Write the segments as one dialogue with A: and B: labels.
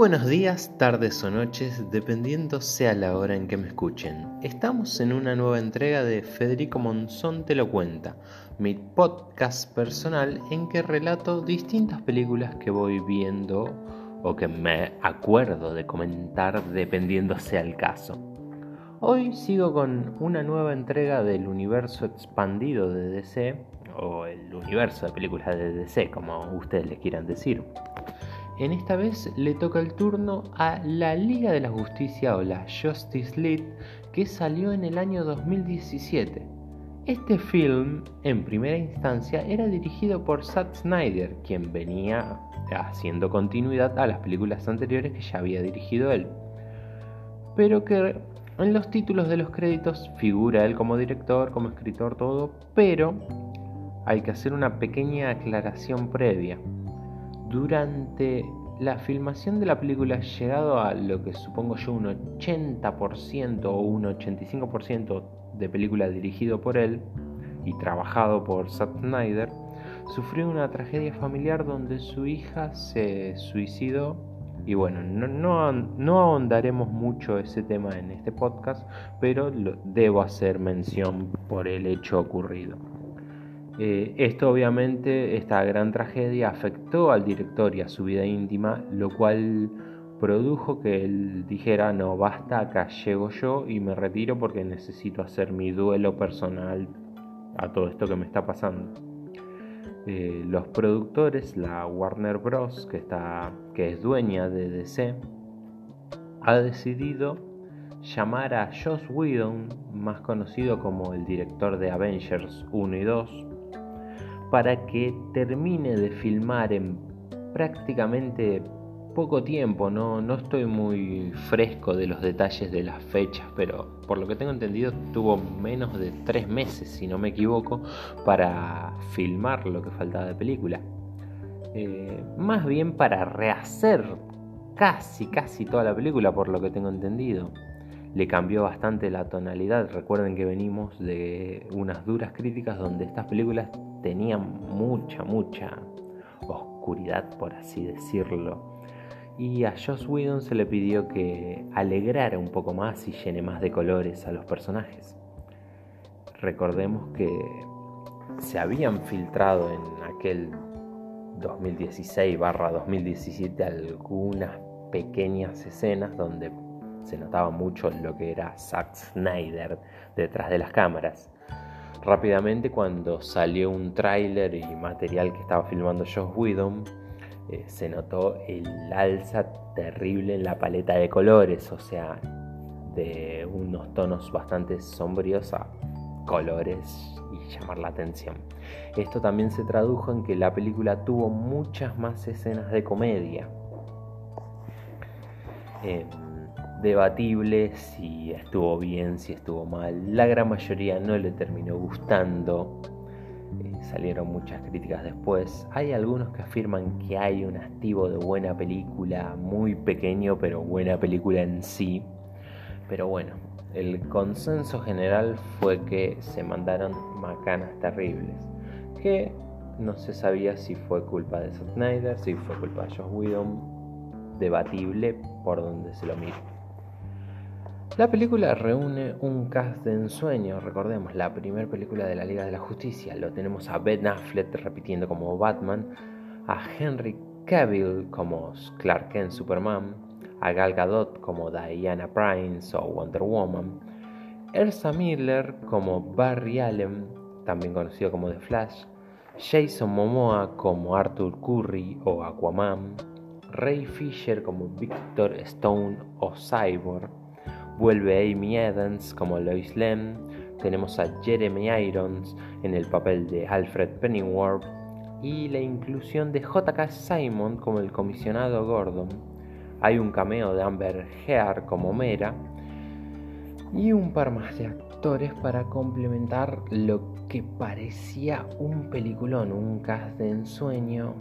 A: buenos días, tardes o noches, dependiendo sea la hora en que me escuchen. Estamos en una nueva entrega de Federico Monzón Te lo cuenta, mi podcast personal en que relato distintas películas que voy viendo o que me acuerdo de comentar dependiendo sea el caso. Hoy sigo con una nueva entrega del universo expandido de DC, o el universo de películas de DC, como ustedes le quieran decir. En esta vez le toca el turno a la Liga de la Justicia o la Justice League que salió en el año 2017. Este film, en primera instancia, era dirigido por Zack Snyder, quien venía haciendo continuidad a las películas anteriores que ya había dirigido él. Pero que en los títulos de los créditos figura él como director, como escritor, todo, pero hay que hacer una pequeña aclaración previa durante la filmación de la película, llegado a lo que supongo yo un 80% o un 85% de película dirigido por él y trabajado por Zack Snyder, sufrió una tragedia familiar donde su hija se suicidó. Y bueno, no, no, no ahondaremos mucho ese tema en este podcast, pero debo hacer mención por el hecho ocurrido. Eh, esto obviamente, esta gran tragedia afectó al director y a su vida íntima, lo cual produjo que él dijera, no, basta, acá llego yo y me retiro porque necesito hacer mi duelo personal a todo esto que me está pasando. Eh, los productores, la Warner Bros., que, está, que es dueña de DC, ha decidido llamar a Joss Whedon, más conocido como el director de Avengers 1 y 2, para que termine de filmar en prácticamente poco tiempo, no, no estoy muy fresco de los detalles de las fechas, pero por lo que tengo entendido tuvo menos de tres meses, si no me equivoco, para filmar lo que faltaba de película. Eh, más bien para rehacer casi, casi toda la película, por lo que tengo entendido. Le cambió bastante la tonalidad. Recuerden que venimos de unas duras críticas donde estas películas tenía mucha, mucha oscuridad, por así decirlo. Y a Joss Whedon se le pidió que alegrara un poco más y llene más de colores a los personajes. Recordemos que se habían filtrado en aquel 2016-2017 algunas pequeñas escenas donde se notaba mucho lo que era Zack Snyder detrás de las cámaras. Rápidamente cuando salió un tráiler y material que estaba filmando Josh Whedon, eh, se notó el alza terrible en la paleta de colores, o sea, de unos tonos bastante sombríos a colores y llamar la atención. Esto también se tradujo en que la película tuvo muchas más escenas de comedia. Em, debatible si estuvo bien, si estuvo mal. La gran mayoría no le terminó gustando. Eh, salieron muchas críticas después. Hay algunos que afirman que hay un activo de buena película, muy pequeño, pero buena película en sí. Pero bueno, el consenso general fue que se mandaron macanas terribles. Que no se sabía si fue culpa de Snyder, si fue culpa de Josh Whedon. Debatible por donde se lo mire. La película reúne un cast de ensueño, recordemos, la primera película de la Liga de la Justicia. Lo tenemos a Ben Affleck repitiendo como Batman, a Henry Cavill como Clark Kent Superman, a Gal Gadot como Diana Prince o Wonder Woman, Ersa Miller como Barry Allen, también conocido como The Flash, Jason Momoa como Arthur Curry o Aquaman, Ray Fisher como Victor Stone o Cyborg, Vuelve Amy Adams como Lois Lane. Tenemos a Jeremy Irons en el papel de Alfred Pennyworth. Y la inclusión de J.K. Simon como el comisionado Gordon. Hay un cameo de Amber Heard como Mera. Y un par más de actores para complementar lo que parecía un peliculón, un cast de ensueño.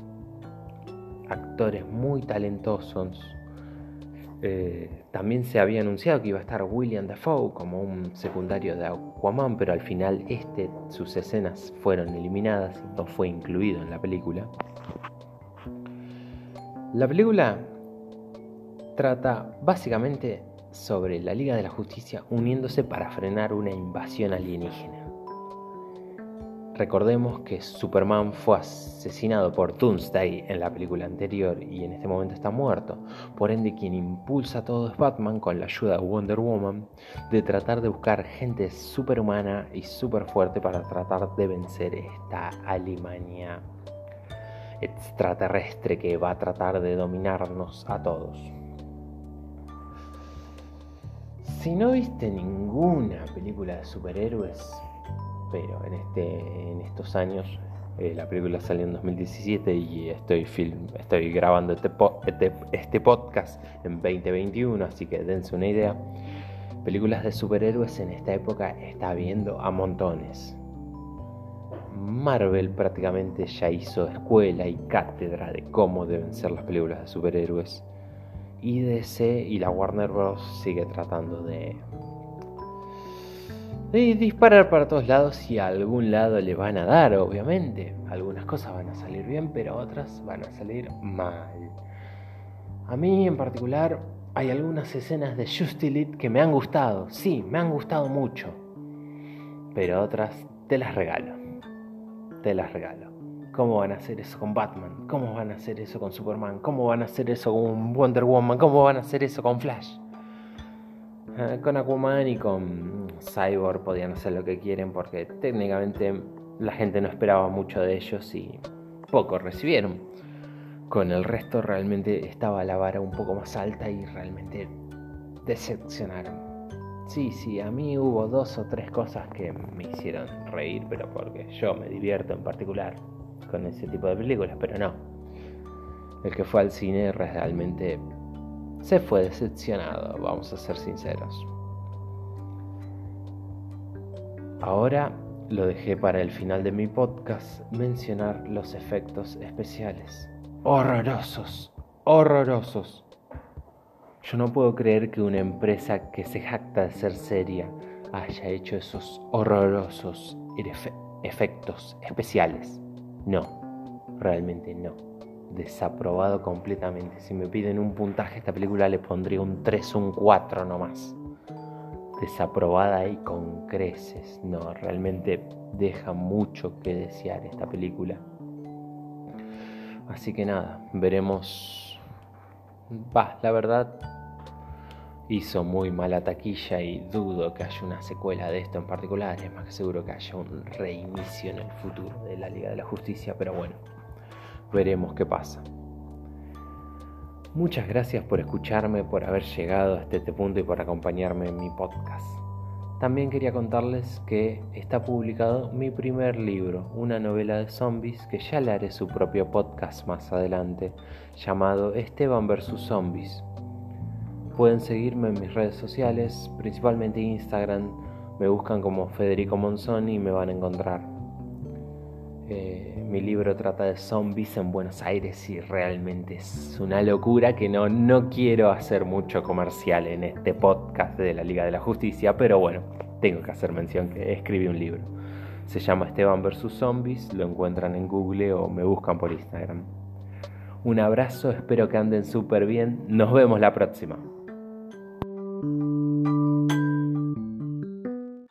A: Actores muy talentosos eh, también se había anunciado que iba a estar William Dafoe como un secundario de Aquaman, pero al final este, sus escenas fueron eliminadas y no fue incluido en la película. La película trata básicamente sobre la Liga de la Justicia uniéndose para frenar una invasión alienígena. Recordemos que Superman fue asesinado por Doomsday en la película anterior y en este momento está muerto. Por ende, quien impulsa todo es Batman con la ayuda de Wonder Woman de tratar de buscar gente superhumana y super fuerte para tratar de vencer esta Alemania extraterrestre que va a tratar de dominarnos a todos. Si no viste ninguna película de superhéroes, pero en, este, en estos años, eh, la película salió en 2017 y estoy, film, estoy grabando este, este, este podcast en 2021, así que dense una idea. Películas de superhéroes en esta época está viendo a montones. Marvel prácticamente ya hizo escuela y cátedra de cómo deben ser las películas de superhéroes. Y DC y la Warner Bros. sigue tratando de de disparar para todos lados y a algún lado le van a dar, obviamente. Algunas cosas van a salir bien, pero otras van a salir mal. A mí en particular hay algunas escenas de Just que me han gustado, sí, me han gustado mucho. Pero otras te las regalo. Te las regalo. ¿Cómo van a hacer eso con Batman? ¿Cómo van a hacer eso con Superman? ¿Cómo van a hacer eso con Wonder Woman? ¿Cómo van a hacer eso con Flash? Eh, con Aquaman y con Cyborg podían hacer lo que quieren porque técnicamente la gente no esperaba mucho de ellos y poco recibieron. Con el resto realmente estaba la vara un poco más alta y realmente decepcionaron. Sí, sí, a mí hubo dos o tres cosas que me hicieron reír, pero porque yo me divierto en particular con ese tipo de películas, pero no. El que fue al cine realmente se fue decepcionado, vamos a ser sinceros. Ahora lo dejé para el final de mi podcast mencionar los efectos especiales. Horrorosos, horrorosos. Yo no puedo creer que una empresa que se jacta de ser seria haya hecho esos horrorosos efectos especiales. No, realmente no desaprobado completamente. Si me piden un puntaje a esta película le pondría un 3 o un 4 nomás. Desaprobada y con creces. No, realmente deja mucho que desear esta película. Así que nada, veremos. Va, la verdad hizo muy mala taquilla y dudo que haya una secuela de esto en particular. Es más que seguro que haya un reinicio en el futuro de la Liga de la Justicia, pero bueno veremos qué pasa. Muchas gracias por escucharme, por haber llegado hasta este punto y por acompañarme en mi podcast. También quería contarles que está publicado mi primer libro, una novela de zombies que ya le haré su propio podcast más adelante, llamado Esteban vs. Zombies. Pueden seguirme en mis redes sociales, principalmente Instagram, me buscan como Federico Monzón y me van a encontrar. Eh, mi libro trata de zombies en Buenos Aires y realmente es una locura que no, no quiero hacer mucho comercial en este podcast de la Liga de la Justicia, pero bueno, tengo que hacer mención que escribí un libro. Se llama Esteban vs. Zombies, lo encuentran en Google o me buscan por Instagram. Un abrazo, espero que anden súper bien, nos vemos la próxima.